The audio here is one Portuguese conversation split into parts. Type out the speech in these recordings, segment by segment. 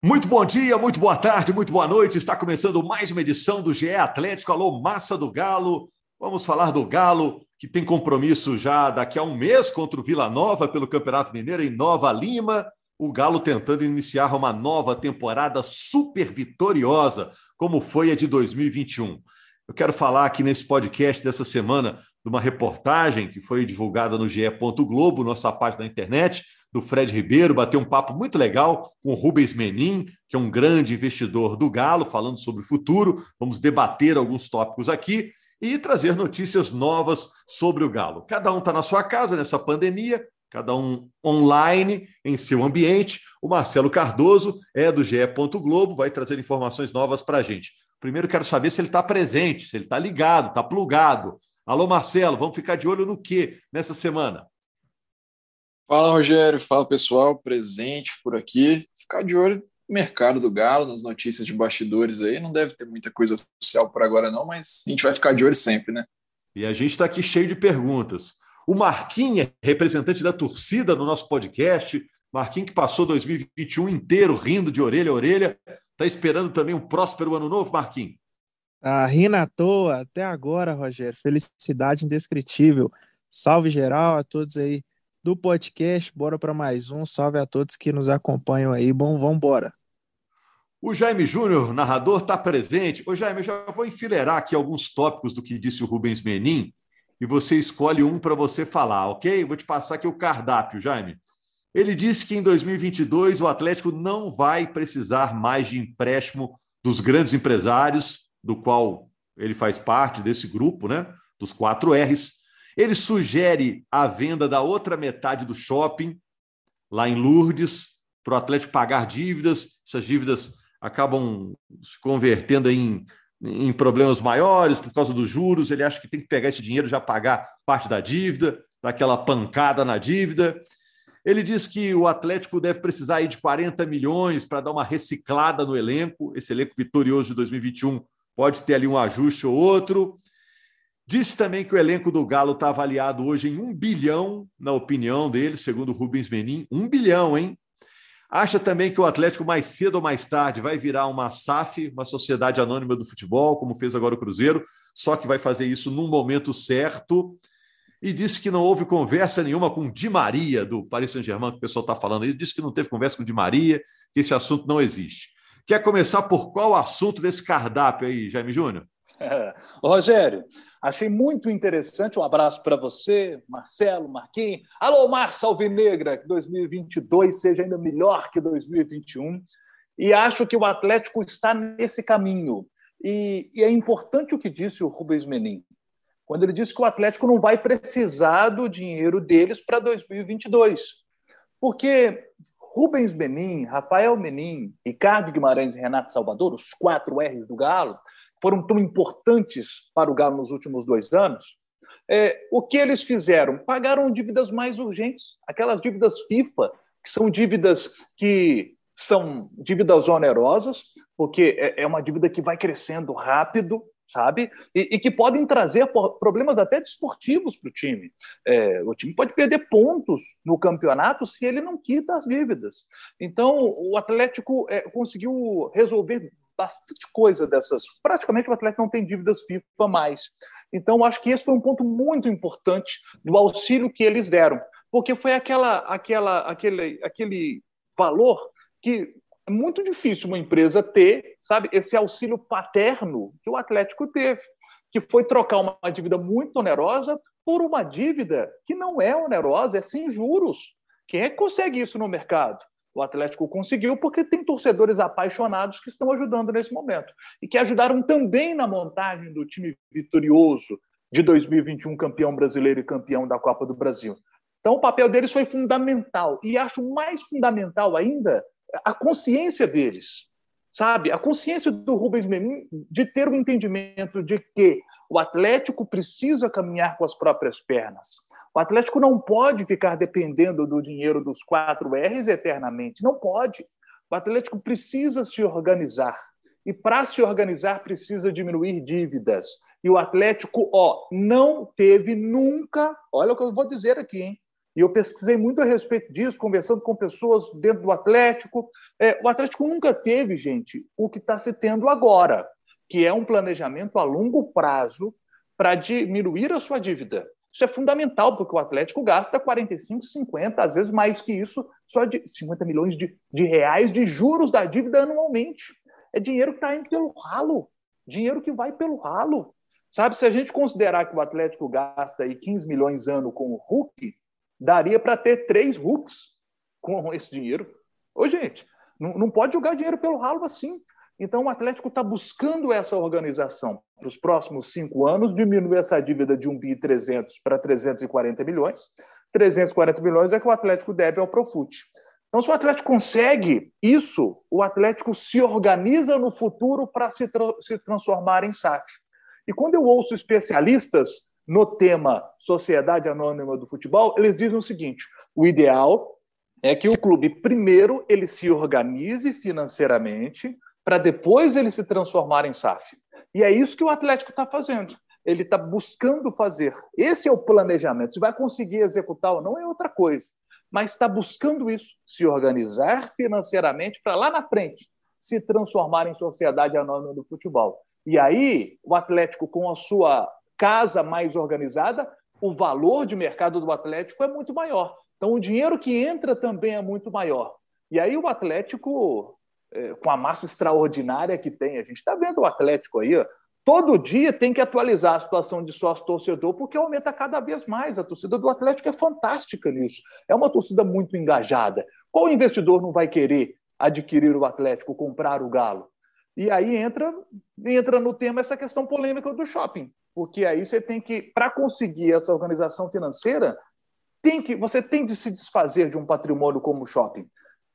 Muito bom dia, muito boa tarde, muito boa noite. Está começando mais uma edição do GE Atlético. Alô, massa do Galo. Vamos falar do Galo, que tem compromisso já daqui a um mês contra o Vila Nova pelo Campeonato Mineiro em Nova Lima. O Galo tentando iniciar uma nova temporada super vitoriosa, como foi a de 2021. Eu quero falar aqui nesse podcast dessa semana de uma reportagem que foi divulgada no GE. Globo, nossa página da internet, do Fred Ribeiro, bateu um papo muito legal com o Rubens Menin, que é um grande investidor do Galo, falando sobre o futuro. Vamos debater alguns tópicos aqui e trazer notícias novas sobre o Galo. Cada um está na sua casa nessa pandemia, cada um online em seu ambiente. O Marcelo Cardoso é do GE. Globo, vai trazer informações novas para a gente. Primeiro, quero saber se ele está presente, se ele está ligado, está plugado. Alô, Marcelo, vamos ficar de olho no que nessa semana? Fala, Rogério. Fala, pessoal. Presente por aqui. Ficar de olho no mercado do Galo, nas notícias de bastidores aí. Não deve ter muita coisa oficial por agora, não, mas a gente vai ficar de olho sempre, né? E a gente está aqui cheio de perguntas. O Marquinhos, representante da torcida no nosso podcast, Marquinhos que passou 2021 inteiro rindo de orelha a orelha, está esperando também um próspero ano novo, Marquinhos? Ah, rindo à toa, até agora, Rogério. Felicidade indescritível. Salve geral a todos aí do podcast. Bora para mais um. Salve a todos que nos acompanham aí. Bom, vamos embora. O Jaime Júnior, narrador, está presente. Ô, Jaime, eu já vou enfileirar aqui alguns tópicos do que disse o Rubens Menin e você escolhe um para você falar, ok? Vou te passar aqui o cardápio, Jaime. Ele disse que em 2022 o Atlético não vai precisar mais de empréstimo dos grandes empresários, do qual ele faz parte desse grupo, né? Dos quatro R's. Ele sugere a venda da outra metade do shopping, lá em Lourdes, para o Atlético pagar dívidas. Essas dívidas acabam se convertendo em, em problemas maiores por causa dos juros. Ele acha que tem que pegar esse dinheiro já pagar parte da dívida, daquela pancada na dívida. Ele diz que o Atlético deve precisar de 40 milhões para dar uma reciclada no elenco. Esse elenco vitorioso de 2021 pode ter ali um ajuste ou outro. Disse também que o elenco do Galo está avaliado hoje em um bilhão, na opinião dele, segundo Rubens Menin. Um bilhão, hein? Acha também que o Atlético, mais cedo ou mais tarde, vai virar uma SAF, uma sociedade anônima do futebol, como fez agora o Cruzeiro, só que vai fazer isso num momento certo. E disse que não houve conversa nenhuma com Di Maria, do Paris Saint-Germain, que o pessoal está falando aí. Disse que não teve conversa com Di Maria, que esse assunto não existe. Quer começar por qual assunto desse cardápio aí, Jaime Júnior? Rogério, achei muito interessante. Um abraço para você, Marcelo, Marquinhos. Alô, Marça Alvinegra, que 2022 seja ainda melhor que 2021. E acho que o Atlético está nesse caminho. E, e é importante o que disse o Rubens Menin, quando ele disse que o Atlético não vai precisar do dinheiro deles para 2022. Porque Rubens Menin, Rafael Menin, Ricardo Guimarães e Renato Salvador, os quatro R's do Galo, foram tão importantes para o Galo nos últimos dois anos, é, o que eles fizeram? Pagaram dívidas mais urgentes, aquelas dívidas FIFA, que são dívidas que são dívidas onerosas, porque é, é uma dívida que vai crescendo rápido, sabe? E, e, que podem trazer problemas até desportivos para o time. É, o time pode perder pontos no campeonato se ele não quita as dívidas. Então, o Atlético é, conseguiu resolver bastante coisa dessas. Praticamente o atleta não tem dívidas FIFA mais. Então, acho que esse foi um ponto muito importante do auxílio que eles deram, porque foi aquela, aquela, aquele, aquele valor que é muito difícil uma empresa ter, sabe, esse auxílio paterno que o Atlético teve, que foi trocar uma dívida muito onerosa por uma dívida que não é onerosa, é sem juros. Quem é que consegue isso no mercado? O Atlético conseguiu porque tem torcedores apaixonados que estão ajudando nesse momento e que ajudaram também na montagem do time vitorioso de 2021, campeão brasileiro e campeão da Copa do Brasil. Então, o papel deles foi fundamental e acho mais fundamental ainda a consciência deles, sabe? A consciência do Rubens Menin de ter o entendimento de que o Atlético precisa caminhar com as próprias pernas. O Atlético não pode ficar dependendo do dinheiro dos quatro R's eternamente. Não pode. O Atlético precisa se organizar. E para se organizar, precisa diminuir dívidas. E o Atlético, ó, não teve nunca, olha o que eu vou dizer aqui, hein? E eu pesquisei muito a respeito disso, conversando com pessoas dentro do Atlético. É, o Atlético nunca teve, gente, o que está se tendo agora, que é um planejamento a longo prazo para diminuir a sua dívida. Isso é fundamental, porque o Atlético gasta 45, 50, às vezes mais que isso, só de 50 milhões de, de reais de juros da dívida anualmente. É dinheiro que está indo pelo ralo, dinheiro que vai pelo ralo. Sabe, se a gente considerar que o Atlético gasta aí 15 milhões ano com o Hulk, daria para ter três Hulks com esse dinheiro. Ô, gente, não, não pode jogar dinheiro pelo ralo assim. Então, o Atlético está buscando essa organização para os próximos cinco anos, diminuir essa dívida de 1 bi 300 para 340 milhões. 340 milhões é que o Atlético deve ao Profut. Então, se o Atlético consegue isso, o Atlético se organiza no futuro para se, tra se transformar em SAF. E quando eu ouço especialistas no tema Sociedade Anônima do Futebol, eles dizem o seguinte: o ideal é que o clube primeiro ele se organize financeiramente para depois ele se transformar em SAF. E é isso que o Atlético está fazendo. Ele está buscando fazer. Esse é o planejamento. Se vai conseguir executar ou não é outra coisa. Mas está buscando isso, se organizar financeiramente para lá na frente se transformar em sociedade anônima do futebol. E aí, o Atlético, com a sua casa mais organizada, o valor de mercado do Atlético é muito maior. Então, o dinheiro que entra também é muito maior. E aí, o Atlético, com a massa extraordinária que tem, a gente está vendo o Atlético aí, ó, todo dia tem que atualizar a situação de sócio-torcedor, porque aumenta cada vez mais. A torcida do Atlético é fantástica nisso. É uma torcida muito engajada. Qual investidor não vai querer adquirir o Atlético, comprar o Galo? E aí entra, entra no tema essa questão polêmica do shopping porque aí você tem que, para conseguir essa organização financeira, tem que, você tem de se desfazer de um patrimônio como o shopping,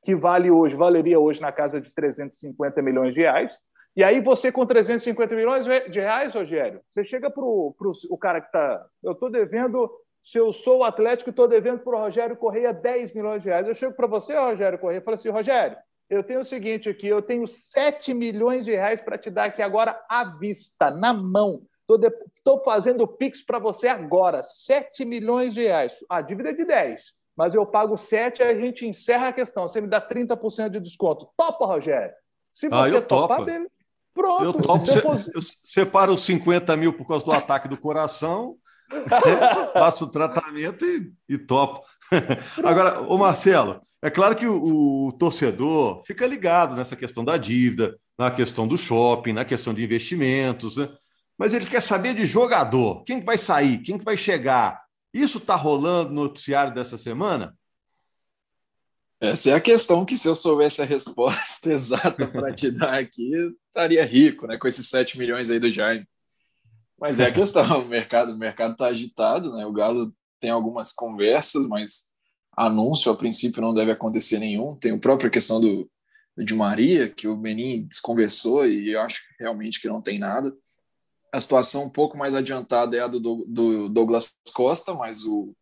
que vale hoje, valeria hoje na casa de 350 milhões de reais. E aí você com 350 milhões de reais, Rogério, você chega para o cara que está, eu estou devendo, se eu sou o Atlético, estou devendo para o Rogério Correia 10 milhões de reais. Eu chego para você, Rogério Correia, e falo assim, Rogério, eu tenho o seguinte aqui, eu tenho 7 milhões de reais para te dar aqui agora à vista, na mão. Estou de... fazendo Pix para você agora, 7 milhões de reais. A dívida é de 10, mas eu pago 7 e a gente encerra a questão. Você me dá 30% de desconto. Topa, Rogério? Se ah, você ah, topar dele, pronto. Eu topo. Depois... Eu separo os 50 mil por causa do ataque do coração, faço o tratamento e, e topo. Agora, o Marcelo, é claro que o, o torcedor fica ligado nessa questão da dívida, na questão do shopping, na questão de investimentos, né? mas ele quer saber de jogador. Quem que vai sair? Quem que vai chegar? Isso está rolando no noticiário dessa semana? Essa é a questão que, se eu soubesse a resposta exata para te dar aqui, estaria rico, né? Com esses 7 milhões aí do Jaime. Mas é a questão, o mercado o mercado está agitado, né? O Galo tem algumas conversas, mas anúncio a princípio não deve acontecer nenhum. Tem a própria questão do, do de Maria, que o Benin desconversou e eu acho realmente que não tem nada. A situação um pouco mais adiantada é a do, do Douglas Costa, mas o,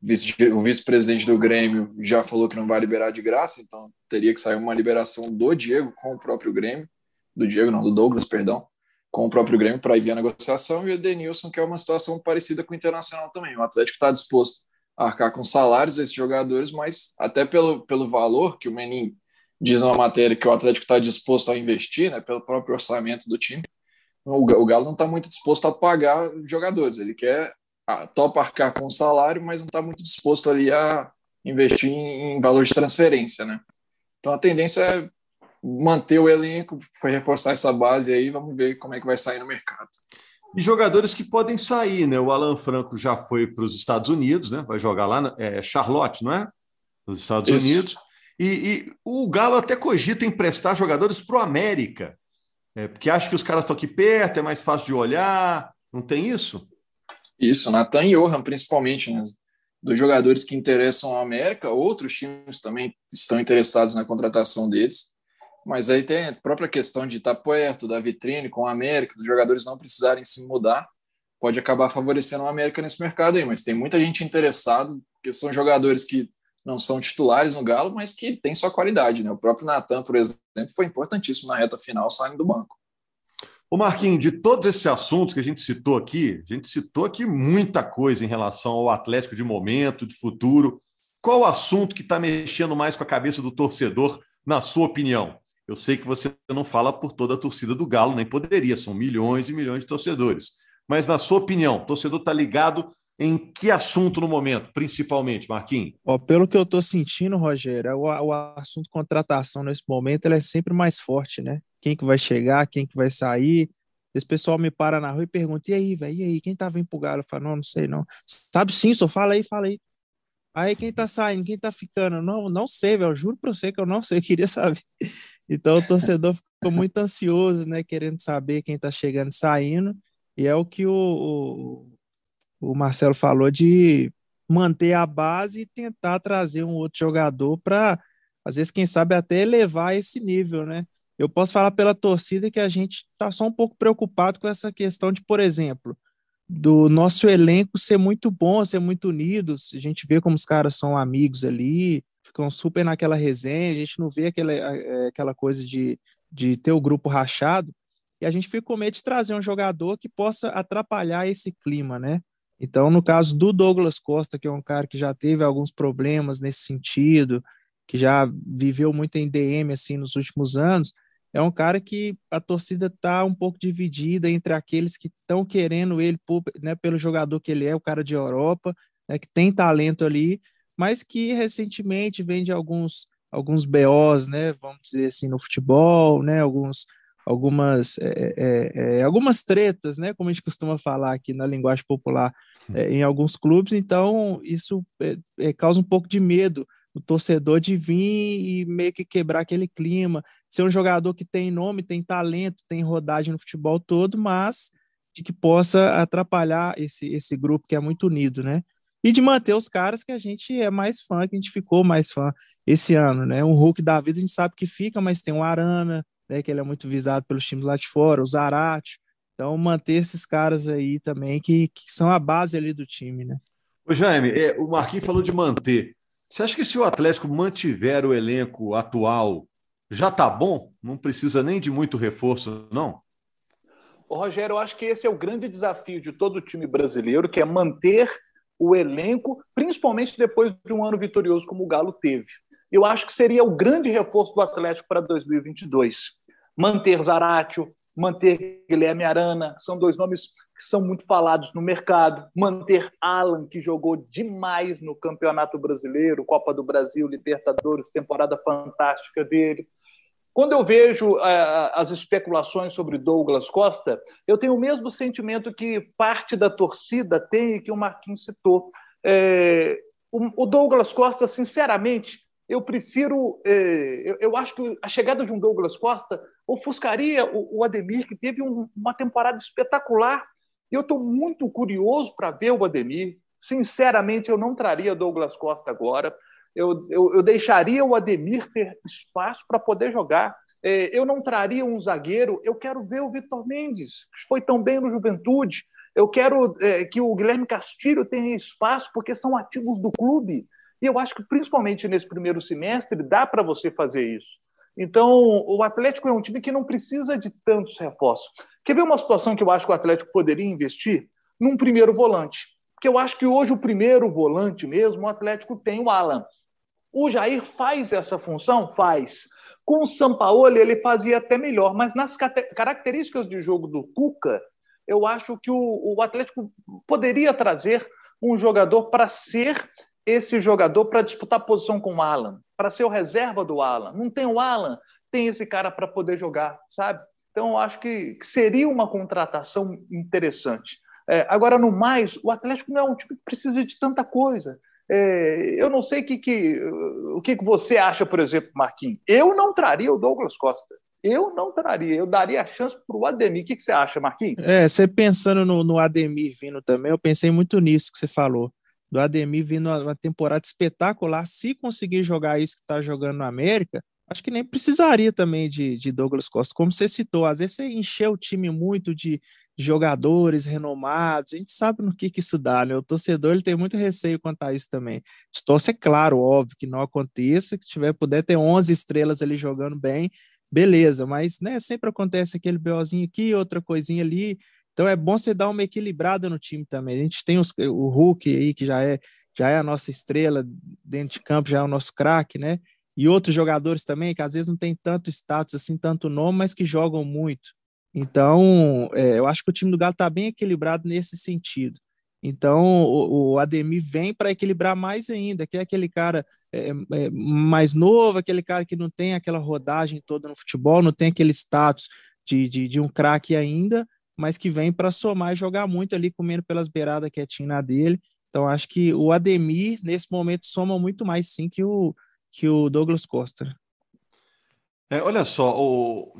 vice, vice-presidente do Grêmio já falou que não vai liberar de graça, então teria que sair uma liberação do Diego com o próprio Grêmio, do Diego não, do Douglas, perdão, com o próprio Grêmio para ir a negociação, e o Denilson, que é uma situação parecida com o Internacional também. O Atlético está disposto a arcar com salários desses jogadores, mas até pelo, pelo valor que o Menin diz na matéria que o Atlético está disposto a investir, né, pelo próprio orçamento do time, o Galo não está muito disposto a pagar jogadores. Ele quer a, topa arcar com o salário, mas não está muito disposto ali a investir em, em, valor de transferência, né? Então a tendência é manter o elenco, foi reforçar essa base aí, vamos ver como é que vai sair no mercado. E jogadores que podem sair, né? O Alan Franco já foi para os Estados Unidos, né? Vai jogar lá, é Charlotte, não é? Nos Estados Isso. Unidos. E, e, o Galo até cogita emprestar jogadores para o América. É, porque acha que os caras estão aqui perto, é mais fácil de olhar, não tem isso? Isso, Natan e Johan, principalmente, né? dos jogadores que interessam a América, outros times também estão interessados na contratação deles, mas aí tem a própria questão de estar perto da vitrine com a América, dos jogadores não precisarem se mudar, pode acabar favorecendo a América nesse mercado aí, mas tem muita gente interessada, porque são jogadores que não são titulares no Galo, mas que tem sua qualidade. Né? O próprio Natan, por exemplo, foi importantíssimo na reta final saindo do banco. Ô Marquinhos, de todos esses assuntos que a gente citou aqui, a gente citou aqui muita coisa em relação ao Atlético de momento, de futuro. Qual o assunto que está mexendo mais com a cabeça do torcedor, na sua opinião? Eu sei que você não fala por toda a torcida do Galo, nem poderia, são milhões e milhões de torcedores. Mas, na sua opinião, o torcedor está ligado em que assunto no momento, principalmente, Marquinhos? Ó, pelo que eu estou sentindo, Rogério, o, o, assunto contratação nesse momento ele é sempre mais forte, né? Quem que vai chegar, quem que vai sair. Esse pessoal me para na rua e pergunta: e aí, velho, e aí, quem tá vindo pro Galo? Eu falo: não, não sei não. Sabe sim, só fala aí, fala aí. Aí quem tá saindo, quem tá ficando? Não, não sei, velho. Juro pra você que eu não sei, eu queria saber. Então o torcedor ficou muito ansioso, né? Querendo saber quem tá chegando e saindo. E é o que o, o, o Marcelo falou de manter a base e tentar trazer um outro jogador para, às vezes, quem sabe até elevar esse nível, né? Eu posso falar pela torcida que a gente está só um pouco preocupado com essa questão de, por exemplo, do nosso elenco ser muito bom, ser muito unido. A gente vê como os caras são amigos ali, ficam super naquela resenha, a gente não vê aquela, é, aquela coisa de, de ter o grupo rachado. E a gente fica com medo de trazer um jogador que possa atrapalhar esse clima, né? Então, no caso do Douglas Costa, que é um cara que já teve alguns problemas nesse sentido, que já viveu muito em DM assim nos últimos anos, é um cara que a torcida está um pouco dividida entre aqueles que estão querendo ele né, pelo jogador que ele é, o cara de Europa, né, que tem talento ali, mas que recentemente vem de alguns alguns BOs, né, vamos dizer assim, no futebol, né, alguns algumas, é, é, é, algumas tretas, né, como a gente costuma falar aqui na linguagem popular, é, em alguns clubes, então isso é, é, causa um pouco de medo o torcedor de vir e meio que quebrar aquele clima, ser um jogador que tem nome, tem talento, tem rodagem no futebol todo, mas de que possa atrapalhar esse, esse grupo que é muito unido, né? E de manter os caras que a gente é mais fã, que a gente ficou mais fã esse ano, né? Um Hulk da vida a gente sabe que fica, mas tem o Arana, né, que ele é muito visado pelos times lá de fora, o Zarate. Então, manter esses caras aí também, que, que são a base ali do time, né? Ô Jaime, é, o Marquinhos falou de manter. Você acha que se o Atlético mantiver o elenco atual, já tá bom? Não precisa nem de muito reforço, não? Ô, Rogério, eu acho que esse é o grande desafio de todo o time brasileiro, que é manter o elenco, principalmente depois de um ano vitorioso como o Galo teve eu acho que seria o grande reforço do Atlético para 2022. Manter Zaratio, manter Guilherme Arana, são dois nomes que são muito falados no mercado. Manter Alan, que jogou demais no Campeonato Brasileiro, Copa do Brasil, Libertadores, temporada fantástica dele. Quando eu vejo uh, as especulações sobre Douglas Costa, eu tenho o mesmo sentimento que parte da torcida tem e que o Marquinhos citou. É, o, o Douglas Costa, sinceramente, eu prefiro. Eh, eu, eu, acho que a chegada de um Douglas Costa ofuscaria o, o Ademir, que teve um, uma temporada espetacular. E eu estou muito curioso para ver o Ademir. Sinceramente, eu não traria Douglas Costa agora. Eu, eu, eu deixaria o Ademir ter espaço para poder jogar. Eh, eu não traria um zagueiro. Eu quero ver o Vitor Mendes, que foi tão bem no Juventude. Eu quero eh, que o Guilherme Castilho tenha espaço, porque são ativos do clube. E eu acho que, principalmente nesse primeiro semestre, dá para você fazer isso. Então, o Atlético é um time que não precisa de tantos reforços. Quer ver uma situação que eu acho que o Atlético poderia investir? Num primeiro volante. Porque eu acho que hoje o primeiro volante mesmo, o Atlético tem o Alan. O Jair faz essa função? Faz. Com o Sampaoli, ele fazia até melhor, mas nas características de jogo do Cuca, eu acho que o, o Atlético poderia trazer um jogador para ser esse jogador para disputar posição com o Alan, para ser o reserva do Alan. Não tem o Alan, tem esse cara para poder jogar, sabe? Então, eu acho que, seria uma contratação interessante. É, agora, no mais, o Atlético não é um time que precisa de tanta coisa. É, eu não sei que, que, o que, que você acha, por exemplo, Marquinhos. Eu não traria o Douglas Costa. Eu não traria, eu daria a chance para o Ademir. O que, que, você acha, Marquinhos? É, você pensando no, no Ademir vindo também, eu pensei muito nisso que você falou do Ademir vindo uma temporada espetacular, se conseguir jogar isso que está jogando no América, acho que nem precisaria também de, de Douglas Costa. Como você citou, às vezes você encheu o time muito de jogadores renomados, a gente sabe no que, que isso dá, né? O torcedor ele tem muito receio quanto a isso também. De torcer, é claro, óbvio, que não aconteça, que se tiver puder ter 11 estrelas ali jogando bem, beleza, mas né, sempre acontece aquele BOzinho aqui, outra coisinha ali. Então é bom você dar uma equilibrada no time também. A gente tem os, o Hulk aí, que já é, já é a nossa estrela dentro de campo, já é o nosso craque, né? E outros jogadores também, que às vezes não tem tanto status assim, tanto nome, mas que jogam muito. Então, é, eu acho que o time do Galo está bem equilibrado nesse sentido. Então, o, o Ademir vem para equilibrar mais ainda, que é aquele cara é, é, mais novo, aquele cara que não tem aquela rodagem toda no futebol, não tem aquele status de, de, de um craque ainda, mas que vem para somar e jogar muito ali, comendo pelas beiradas quietinho na dele. Então, acho que o Ademir, nesse momento, soma muito mais sim que o, que o Douglas Costa. É, olha só, o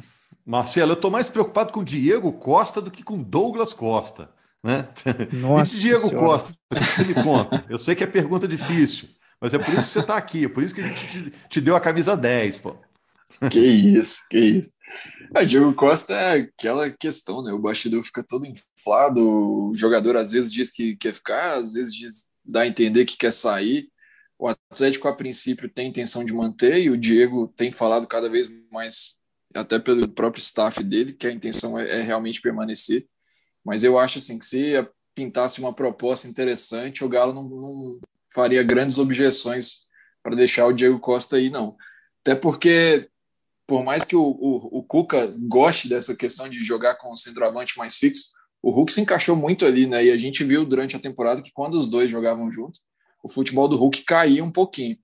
Marcelo, eu estou mais preocupado com o Diego Costa do que com Douglas Costa. Né? Nossa e Diego senhora. Costa, o que você me conta? Eu sei que é pergunta difícil, mas é por isso que você está aqui, é por isso que a gente te, te, deu a camisa 10, pô. Que isso, que isso. A Diego Costa é aquela questão, né? O bastidor fica todo inflado, o jogador às vezes diz que quer ficar, às vezes diz, dá a entender que quer sair. O Atlético, a princípio, tem intenção de manter, e o Diego tem falado cada vez mais, até pelo próprio staff dele, que a intenção é, é realmente permanecer. Mas eu acho assim que se pintasse uma proposta interessante, o Galo não, não faria grandes objeções para deixar o Diego Costa aí, não. Até porque, por mais que o, o, o, Cuca goste dessa questão de jogar com o centroavante mais fixo, o Hulk se encaixou muito ali, né? E a gente viu durante a temporada que quando os dois jogavam juntos, o futebol do Hulk caía um pouquinho.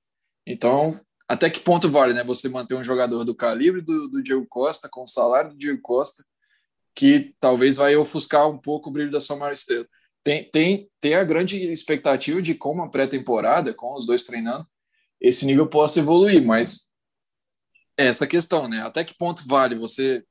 Então, até que ponto vale, né? Você manter um jogador do calibre do, do Diego Costa, com o salário do Diego Costa, que talvez vai ofuscar um pouco o brilho da sua maior estrela. Tem, tem, tem a grande expectativa de como a pré-temporada, com os dois treinando, esse nível possa evoluir, mas essa questão, né? Até que ponto vale você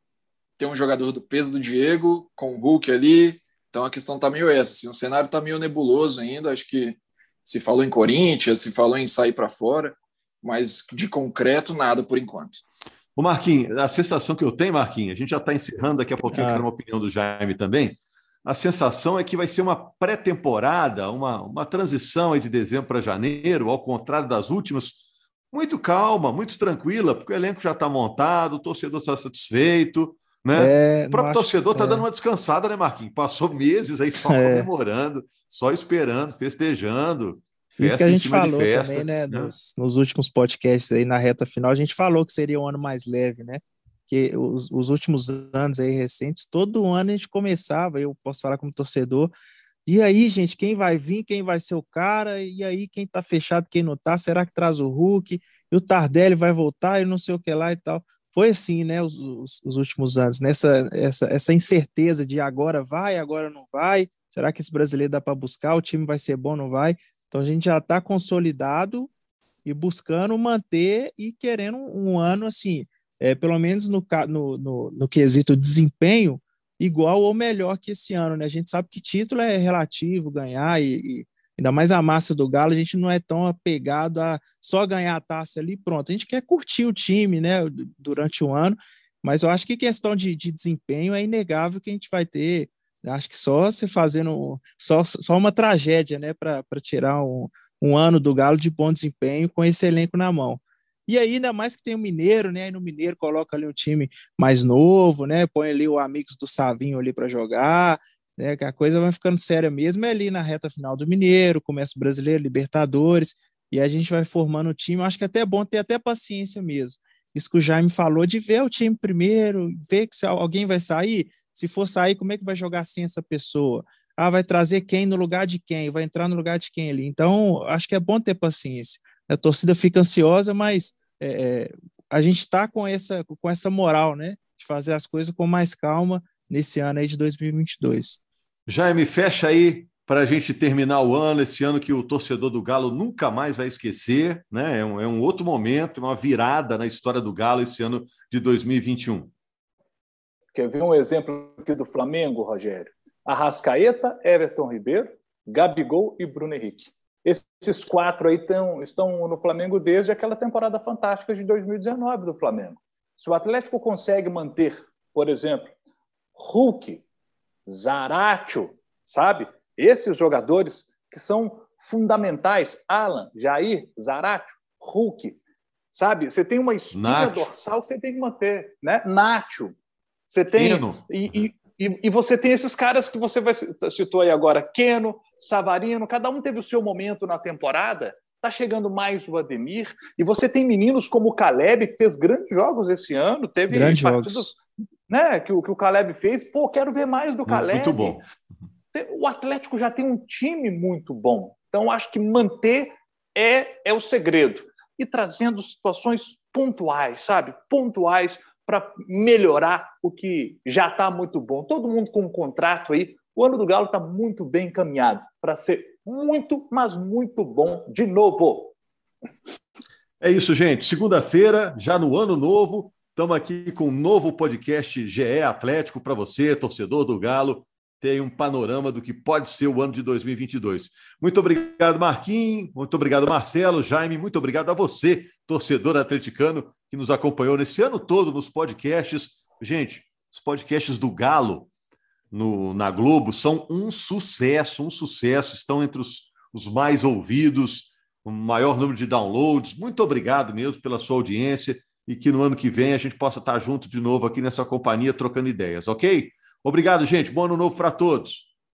ter um jogador do peso do Diego, com o Hulk ali? Então a questão tá meio essa, assim, o cenário tá meio nebuloso ainda, acho que se falou em Corinthians, se falou em sair para fora, mas de concreto nada por enquanto. O Marquinhos, a sensação que eu tenho, Marquinhos, a gente já está encerrando daqui a pouquinho, ah. eu quero uma opinião do Jaime também. A sensação é que vai ser uma pré-temporada, uma, uma transição de dezembro para janeiro, ao contrário das últimas, muito calma, muito tranquila, porque o elenco já está montado, o torcedor está satisfeito, né? É, o próprio torcedor está é. dando uma descansada, né, Marquinhos? Passou meses aí só é. comemorando, só esperando, festejando. Festa Isso que a gente falou festa, também, né, né? Nos, nos, últimos podcasts aí na reta final, a gente falou que seria um ano mais leve, né? Que os, os últimos anos aí recentes, todo ano a gente começava, eu posso falar como torcedor, e aí, gente, quem vai vir, quem vai ser o cara, e aí quem tá fechado, quem não tá, será que traz o Hulk? E o Tardelli vai voltar e não sei o que lá e tal. Foi assim, né, os, os, os últimos anos, nessa essa, essa incerteza de agora vai, agora não vai, será que esse brasileiro dá para buscar, o time vai ser bom, não vai? Então a gente já está consolidado e buscando manter e querendo um ano assim, é, pelo menos no, no, no, no quesito desempenho, igual ou melhor que esse ano. Né? A gente sabe que título é relativo, ganhar e, e ainda mais a massa do Galo, a gente não é tão apegado a só ganhar a taça ali pronto. A gente quer curtir o time né, durante o ano, mas eu acho que questão de, de desempenho é inegável que a gente vai ter Acho que só se fazendo só, só uma tragédia, né, para tirar um, um ano do Galo de bom desempenho com esse elenco na mão. E aí, ainda mais que tem o Mineiro, né? Aí no Mineiro coloca ali um time mais novo, né? Põe ali o Amigos do Savinho ali para jogar, né? Que a coisa vai ficando séria mesmo é ali na reta final do Mineiro, começa o Brasileiro, Libertadores, e a gente vai formando o time. Eu acho que é até bom ter até paciência mesmo. Isso que o Jaime falou, de ver o time primeiro, ver se alguém vai sair, se for sair, como é que vai jogar sem essa pessoa? Ah, vai trazer quem no lugar de quem? Vai entrar no lugar de quem ali? Então, acho que é bom ter paciência. A torcida fica ansiosa, mas é, é a gente está com essa, com essa moral, né? De fazer as coisas com mais calma nesse ano aí de 2022. Jaime, fecha aí para a gente terminar o ano, esse ano que o torcedor do Galo nunca mais vai esquecer, né? É um, é um outro momento, uma virada na história do Galo esse ano de 2021. Quer ver um exemplo aqui do Flamengo, Rogério? Arrascaeta, Everton Ribeiro, Gabigol e Bruno Henrique. Esses quatro aí tão, estão no Flamengo desde aquela temporada fantástica de 2019 do Flamengo. Se o Atlético consegue manter, por exemplo, Hulk, Zaratio, sabe? Esses jogadores que são fundamentais, Alan, Jair, Zaratio, Hulk, sabe? Você tem uma espinha Nacho. dorsal que você tem que manter, né? Nacho. Você tem e, e, e, você tem esses caras que você vai citou aí agora, Keno, Savarino, cada um teve o seu momento na temporada. Tá chegando mais o Ademir e você tem meninos como o Caleb que fez grandes jogos esse ano, teve grandes partidos, jogos. né, que o que o Caleb fez. Pô, quero ver mais do Caleb. Muito bom. O Atlético já tem um time muito bom. Então acho que manter é é o segredo e trazendo situações pontuais, sabe? Pontuais para melhorar o que já está muito bom. Todo mundo com um contrato aí. O ano do Galo está muito bem encaminhado para ser muito, mas muito bom de novo. É isso, gente. Segunda-feira, já no ano novo, estamos aqui com um novo podcast GE Atlético para você, torcedor do Galo ter um panorama do que pode ser o ano de 2022. Muito obrigado, Marquinhos. Muito obrigado, Marcelo, Jaime. Muito obrigado a você, torcedor atleticano, que nos acompanhou nesse ano todo nos podcasts. Gente, os podcasts do Galo no, na Globo são um sucesso, um sucesso. Estão entre os, os mais ouvidos, o maior número de downloads. Muito obrigado mesmo pela sua audiência e que no ano que vem a gente possa estar junto de novo aqui nessa companhia trocando ideias, ok? Obrigado, gente. Bom ano novo para todos.